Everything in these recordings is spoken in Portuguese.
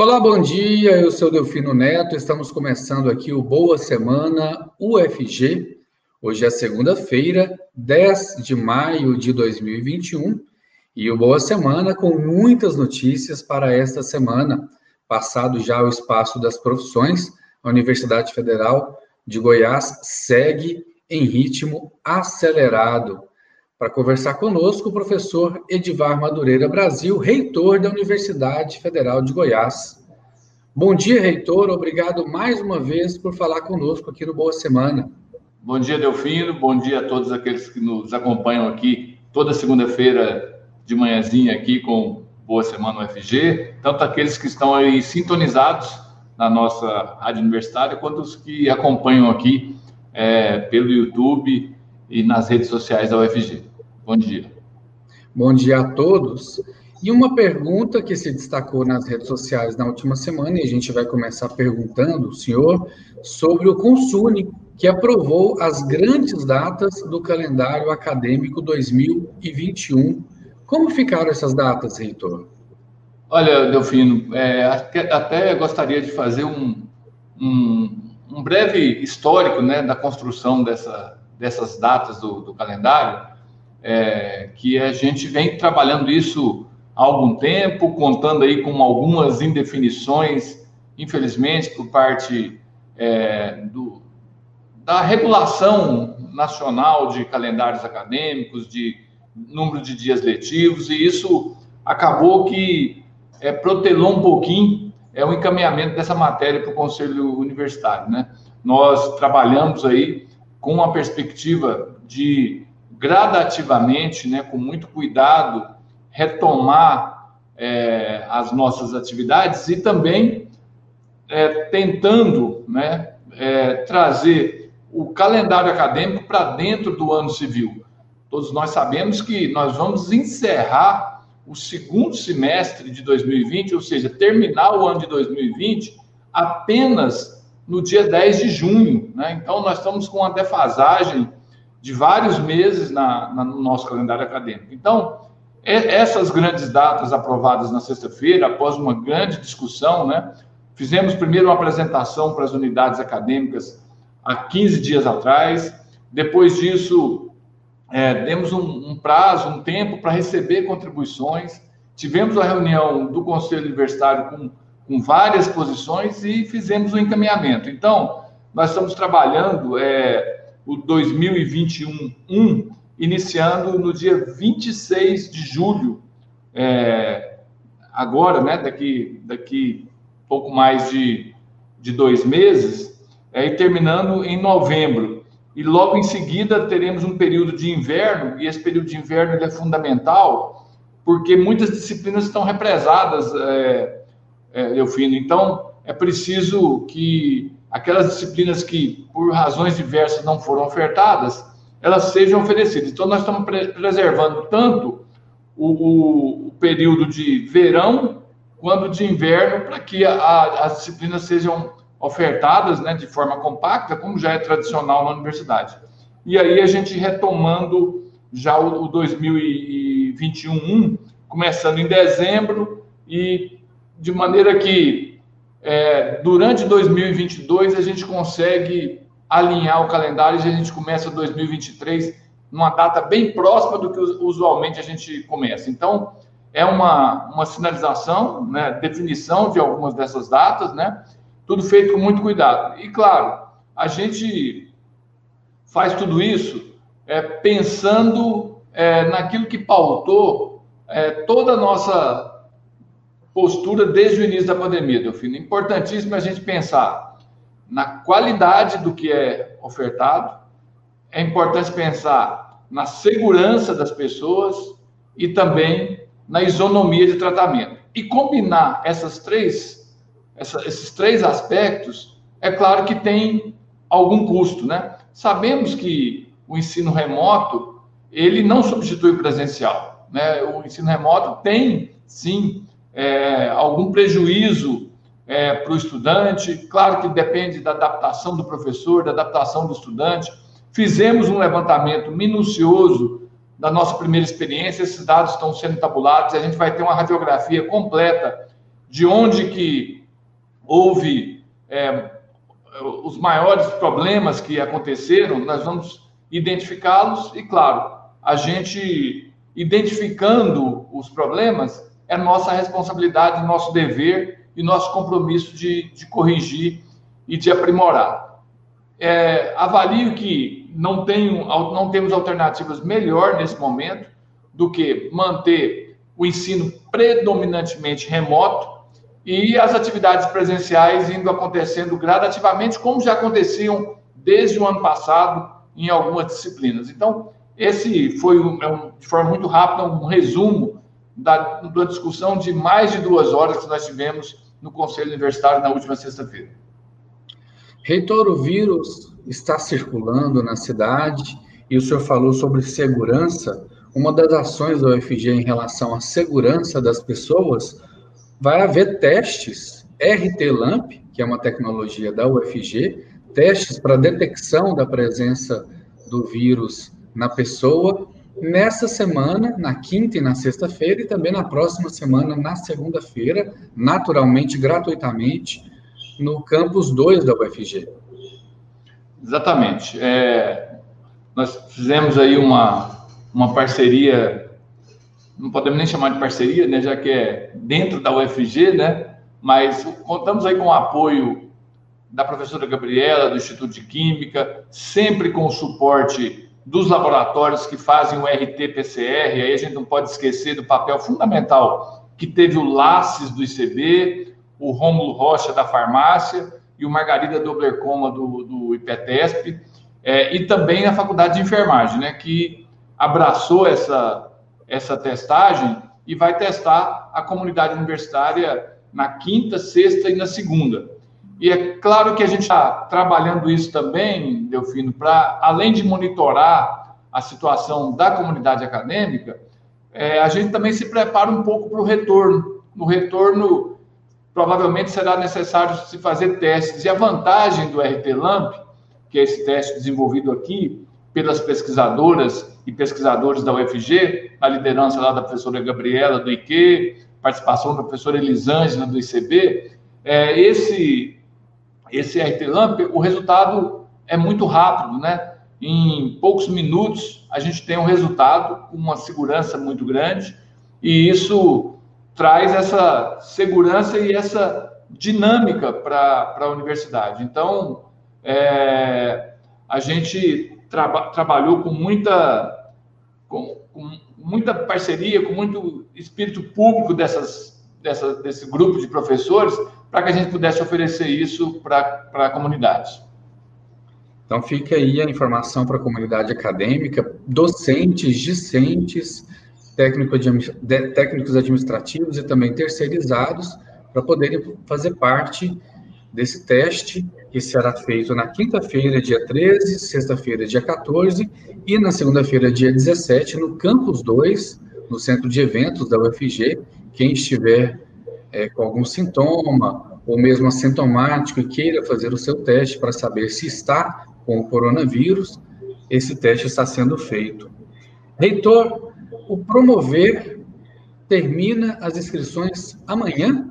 Olá, bom dia. Eu sou Delfino Neto. Estamos começando aqui o Boa Semana UFG. Hoje é segunda-feira, 10 de maio de 2021. E o Boa Semana com muitas notícias para esta semana. Passado já o espaço das profissões, a Universidade Federal de Goiás segue em ritmo acelerado. Para conversar conosco, o professor Edivar Madureira Brasil, reitor da Universidade Federal de Goiás. Bom dia, reitor. Obrigado mais uma vez por falar conosco aqui no Boa Semana. Bom dia, Delfino. Bom dia a todos aqueles que nos acompanham aqui toda segunda-feira de manhãzinha aqui com Boa Semana UFG, tanto aqueles que estão aí sintonizados na nossa rádio universitária, quanto os que acompanham aqui é, pelo YouTube e nas redes sociais da UFG. Bom dia. Bom dia a todos. E uma pergunta que se destacou nas redes sociais na última semana, e a gente vai começar perguntando, o senhor, sobre o Consune, que aprovou as grandes datas do calendário acadêmico 2021. Como ficaram essas datas, reitor? Olha, Delfino, é, até gostaria de fazer um, um, um, breve histórico né, da construção dessa, dessas datas do, do calendário, é, que a gente vem trabalhando isso há algum tempo, contando aí com algumas indefinições, infelizmente, por parte é, do, da regulação nacional de calendários acadêmicos, de número de dias letivos, e isso acabou que é, protelou um pouquinho é, o encaminhamento dessa matéria para o Conselho Universitário. Né? Nós trabalhamos aí com uma perspectiva de gradativamente, né, com muito cuidado, retomar é, as nossas atividades e também é, tentando né, é, trazer o calendário acadêmico para dentro do ano civil. Todos nós sabemos que nós vamos encerrar o segundo semestre de 2020, ou seja, terminar o ano de 2020 apenas no dia 10 de junho. Né? Então, nós estamos com uma defasagem de vários meses na, na, no nosso calendário acadêmico. Então, essas grandes datas aprovadas na sexta-feira, após uma grande discussão, né, fizemos primeiro uma apresentação para as unidades acadêmicas há 15 dias atrás, depois disso, é, demos um, um prazo, um tempo para receber contribuições, tivemos a reunião do Conselho Universitário com, com várias posições e fizemos o um encaminhamento. Então, nós estamos trabalhando. É, o 2021 1, iniciando no dia 26 de julho, é, agora, né, daqui, daqui pouco mais de, de dois meses, é, e terminando em novembro. E logo em seguida teremos um período de inverno, e esse período de inverno é fundamental, porque muitas disciplinas estão represadas, é, é, Eufino. Então, é preciso que aquelas disciplinas que, por razões diversas, não foram ofertadas, elas sejam oferecidas. Então, nós estamos preservando tanto o, o período de verão quanto de inverno para que a, as disciplinas sejam ofertadas né, de forma compacta, como já é tradicional na universidade. E aí a gente retomando já o, o 2021, começando em dezembro, e de maneira que é, durante 2022 a gente consegue alinhar o calendário e a gente começa 2023 numa data bem próxima do que usualmente a gente começa. Então, é uma, uma sinalização, né, definição de algumas dessas datas, né, tudo feito com muito cuidado. E, claro, a gente faz tudo isso é, pensando é, naquilo que pautou é, toda a nossa postura desde o início da pandemia, Delfino. Importantíssimo a gente pensar na qualidade do que é ofertado, é importante pensar na segurança das pessoas e também na isonomia de tratamento. E combinar essas três, essa, esses três aspectos, é claro que tem algum custo, né? Sabemos que o ensino remoto, ele não substitui o presencial, né? O ensino remoto tem, sim, é, algum prejuízo é, para o estudante, claro que depende da adaptação do professor, da adaptação do estudante. Fizemos um levantamento minucioso da nossa primeira experiência, esses dados estão sendo tabulados, a gente vai ter uma radiografia completa de onde que houve é, os maiores problemas que aconteceram, nós vamos identificá-los e, claro, a gente identificando os problemas é nossa responsabilidade, nosso dever e nosso compromisso de, de corrigir e de aprimorar. É, avalio que não, tenho, não temos alternativas melhor nesse momento do que manter o ensino predominantemente remoto e as atividades presenciais indo acontecendo gradativamente, como já aconteciam desde o ano passado em algumas disciplinas. Então, esse foi, um, é de forma muito rápida, um resumo da, da discussão de mais de duas horas que nós tivemos no Conselho Universitário na última sexta-feira. Reitor, o vírus está circulando na cidade e o senhor falou sobre segurança. Uma das ações da UFG em relação à segurança das pessoas vai haver testes RT-LAMP, que é uma tecnologia da UFG, testes para detecção da presença do vírus na pessoa, nessa semana, na quinta e na sexta-feira, e também na próxima semana, na segunda-feira, naturalmente, gratuitamente, no campus 2 da UFG. Exatamente. É, nós fizemos aí uma, uma parceria não podemos nem chamar de parceria, né, já que é dentro da UFG, né, mas contamos aí com o apoio da professora Gabriela, do Instituto de Química, sempre com o suporte dos laboratórios que fazem o RT-PCR, aí a gente não pode esquecer do papel fundamental que teve o LACES do ICB, o Rômulo Rocha da farmácia e o Margarida Doblercoma do, do IPETESP, é, e também a Faculdade de Enfermagem, né, que abraçou essa, essa testagem e vai testar a comunidade universitária na quinta, sexta e na segunda. E é claro que a gente está trabalhando isso também, Delfino, para além de monitorar a situação da comunidade acadêmica, é, a gente também se prepara um pouco para o retorno. No retorno, provavelmente será necessário se fazer testes. E a vantagem do RT-LAMP, que é esse teste desenvolvido aqui pelas pesquisadoras e pesquisadores da UFG, a liderança lá da professora Gabriela do IQ, participação da professora Elisângela do ICB, é, esse, esse RT-LAMP, o resultado é muito rápido, né? Em poucos minutos, a gente tem um resultado com uma segurança muito grande, e isso traz essa segurança e essa dinâmica para a universidade. Então, é, a gente traba, trabalhou com muita com, com muita parceria, com muito espírito público dessas, dessa, desse grupo de professores, para que a gente pudesse oferecer isso para a comunidade. Então, fica aí a informação para a comunidade acadêmica, docentes, discentes, técnico de, técnicos administrativos e também terceirizados, para poderem fazer parte desse teste que será feito na quinta-feira, dia 13, sexta-feira, dia 14 e na segunda-feira, dia 17, no Campus 2, no centro de eventos da UFG. Quem estiver é, com algum sintoma ou mesmo assintomático e queira fazer o seu teste para saber se está com o coronavírus, esse teste está sendo feito. Reitor, o promover termina as inscrições amanhã?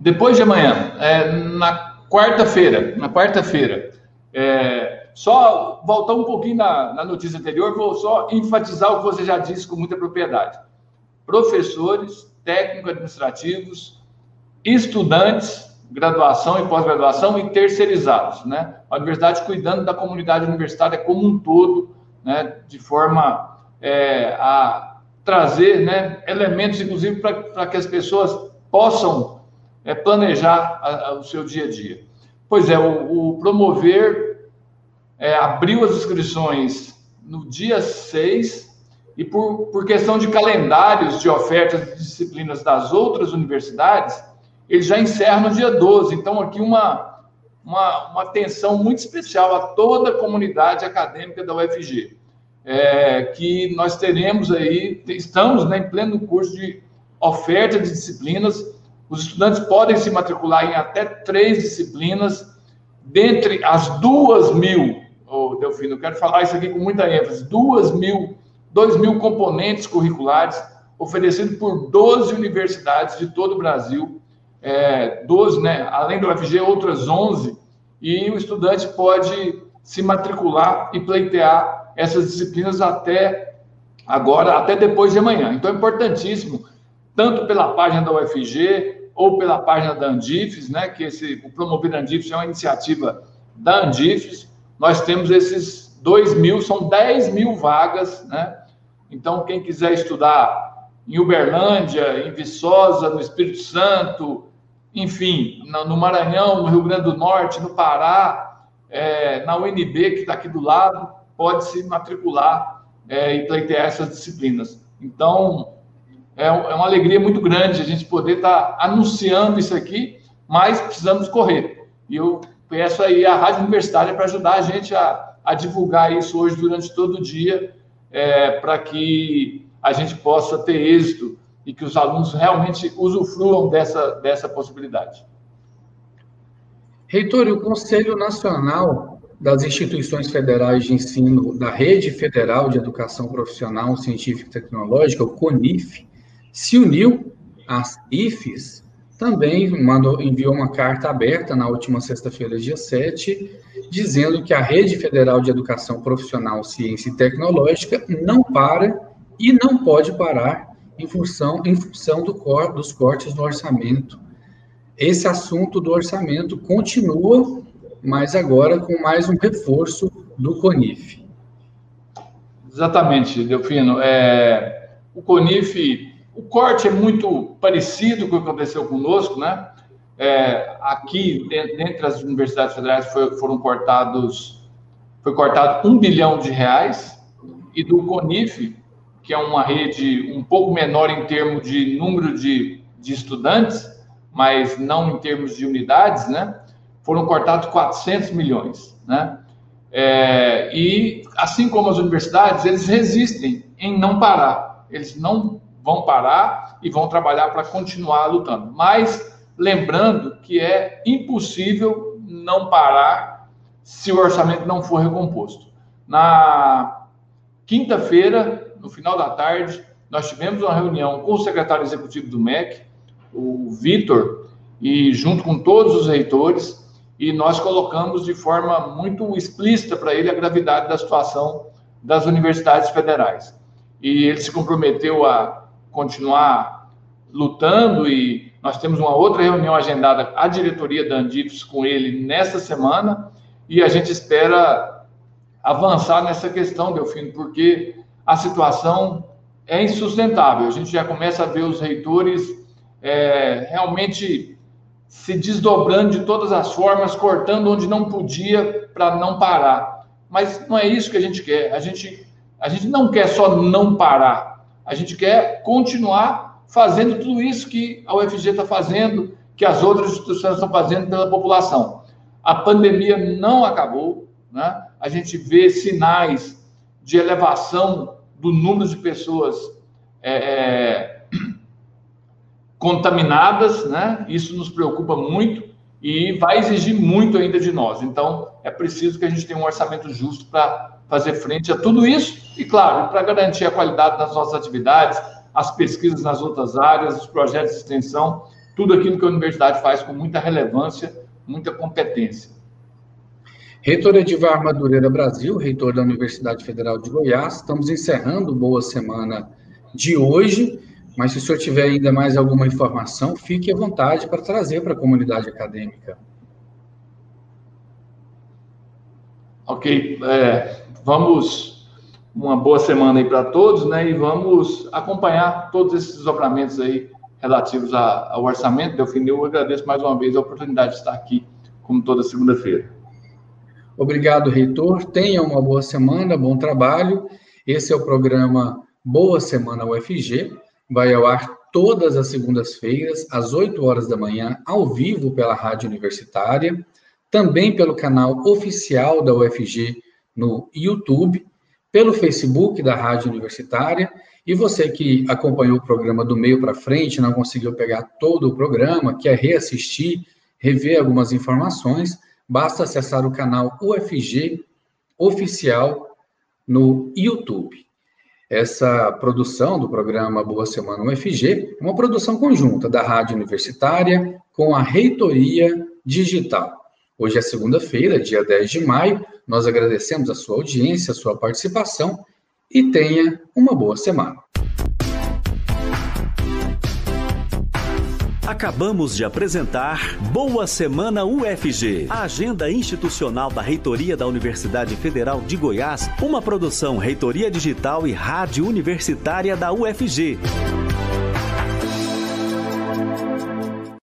Depois de amanhã, é, na quarta-feira, na quarta-feira, é, só voltar um pouquinho na, na notícia anterior, vou só enfatizar o que você já disse com muita propriedade. Professores, técnicos administrativos, estudantes, graduação e pós-graduação e terceirizados, né? A universidade cuidando da comunidade universitária como um todo, né? De forma é, a trazer, né? Elementos, inclusive, para que as pessoas possam é planejar a, a, o seu dia a dia. Pois é, o, o promover é, abriu as inscrições no dia 6 e por, por questão de calendários de ofertas de disciplinas das outras universidades, ele já encerra no dia 12. Então, aqui uma, uma, uma atenção muito especial a toda a comunidade acadêmica da UFG, é, que nós teremos aí, estamos né, em pleno curso de oferta de disciplinas, os estudantes podem se matricular em até três disciplinas, dentre as duas mil, oh, Delfino, eu quero falar isso aqui com muita ênfase, duas mil, dois mil componentes curriculares oferecidos por 12 universidades de todo o Brasil, é, 12, né, além do UFG, outras 11, e o estudante pode se matricular e pleitear essas disciplinas até agora, até depois de amanhã. Então é importantíssimo, tanto pela página da UFG ou pela página da Andifes, né, que esse, o Promover Andifes é uma iniciativa da Andifes, nós temos esses 2 mil, são 10 mil vagas, né? Então, quem quiser estudar em Uberlândia, em Viçosa, no Espírito Santo, enfim, no Maranhão, no Rio Grande do Norte, no Pará, é, na UNB, que está aqui do lado, pode se matricular é, e pleitear essas disciplinas. Então, é, é, uma alegria muito grande a gente poder estar tá anunciando isso aqui, mas precisamos correr. E eu peço aí a Rádio Universitária para ajudar a gente a, a, divulgar isso hoje durante todo o dia, é, para que a gente possa ter êxito e que os alunos realmente usufruam dessa, dessa possibilidade. Reitor, o Conselho Nacional das Instituições Federais de Ensino da Rede Federal de Educação Profissional, Científica e Tecnológica, o CONIF, se uniu às IFES, também mandou, enviou uma carta aberta na última sexta-feira, dia 7, dizendo que a Rede Federal de Educação Profissional, Ciência e Tecnológica não para e não pode parar em função, em função do cor, dos cortes no orçamento. Esse assunto do orçamento continua, mas agora com mais um reforço do CONIF. Exatamente, Delfino. É, o CONIF, o corte é muito parecido com o que aconteceu conosco, né? É, aqui, dentre as universidades federais, foi, foram cortados, foi cortado um bilhão de reais, e do CONIF, que é uma rede um pouco menor em termos de número de, de estudantes, mas não em termos de unidades, né? Foram cortados 400 milhões, né? É, e assim como as universidades, eles resistem em não parar. Eles não vão parar e vão trabalhar para continuar lutando. Mas lembrando que é impossível não parar se o orçamento não for recomposto. Na quinta-feira, no final da tarde, nós tivemos uma reunião com o secretário executivo do MEC, o Vitor, e junto com todos os reitores, e nós colocamos de forma muito explícita para ele a gravidade da situação das universidades federais. E ele se comprometeu a continuar lutando e nós temos uma outra reunião agendada, a diretoria da Andifes com ele nesta semana, e a gente espera avançar nessa questão, Delfino, porque a situação é insustentável. A gente já começa a ver os reitores é, realmente se desdobrando de todas as formas, cortando onde não podia para não parar. Mas não é isso que a gente quer. A gente, a gente não quer só não parar. A gente quer continuar fazendo tudo isso que a UFG está fazendo, que as outras instituições estão fazendo pela população. A pandemia não acabou, né? A gente vê sinais de elevação do número de pessoas é, é, contaminadas, né? Isso nos preocupa muito e vai exigir muito ainda de nós. Então, é preciso que a gente tenha um orçamento justo para fazer frente a tudo isso e, claro, para garantir a qualidade das nossas atividades, as pesquisas nas outras áreas, os projetos de extensão, tudo aquilo que a universidade faz com muita relevância, muita competência. Reitor Edivar Madureira Brasil, reitor da Universidade Federal de Goiás, estamos encerrando Boa Semana de hoje, mas se o senhor tiver ainda mais alguma informação, fique à vontade para trazer para a comunidade acadêmica. Ok, é, vamos, uma boa semana aí para todos, né, e vamos acompanhar todos esses desdobramentos aí relativos ao orçamento. Delfino, eu agradeço mais uma vez a oportunidade de estar aqui, como toda segunda-feira. Obrigado, reitor. Tenha uma boa semana, bom trabalho. Esse é o programa Boa Semana UFG. Vai ao ar todas as segundas-feiras, às 8 horas da manhã, ao vivo pela Rádio Universitária. também pelo canal oficial da UFG no YouTube, pelo Facebook da Rádio Universitária. E você que acompanhou o programa do meio para frente, não conseguiu pegar todo o programa, quer reassistir, rever algumas informações, basta acessar o canal UFG Oficial no YouTube. Essa produção do programa Boa Semana UFG é uma produção conjunta da Rádio Universitária com a Reitoria Digital. Hoje é segunda-feira, dia 10 de maio. Nós agradecemos a sua audiência, a sua participação e tenha uma boa semana. Acabamos de apresentar Boa Semana UFG, a agenda institucional da Reitoria da Universidade Federal de Goiás, uma produção Reitoria Digital e Rádio Universitária da UFG.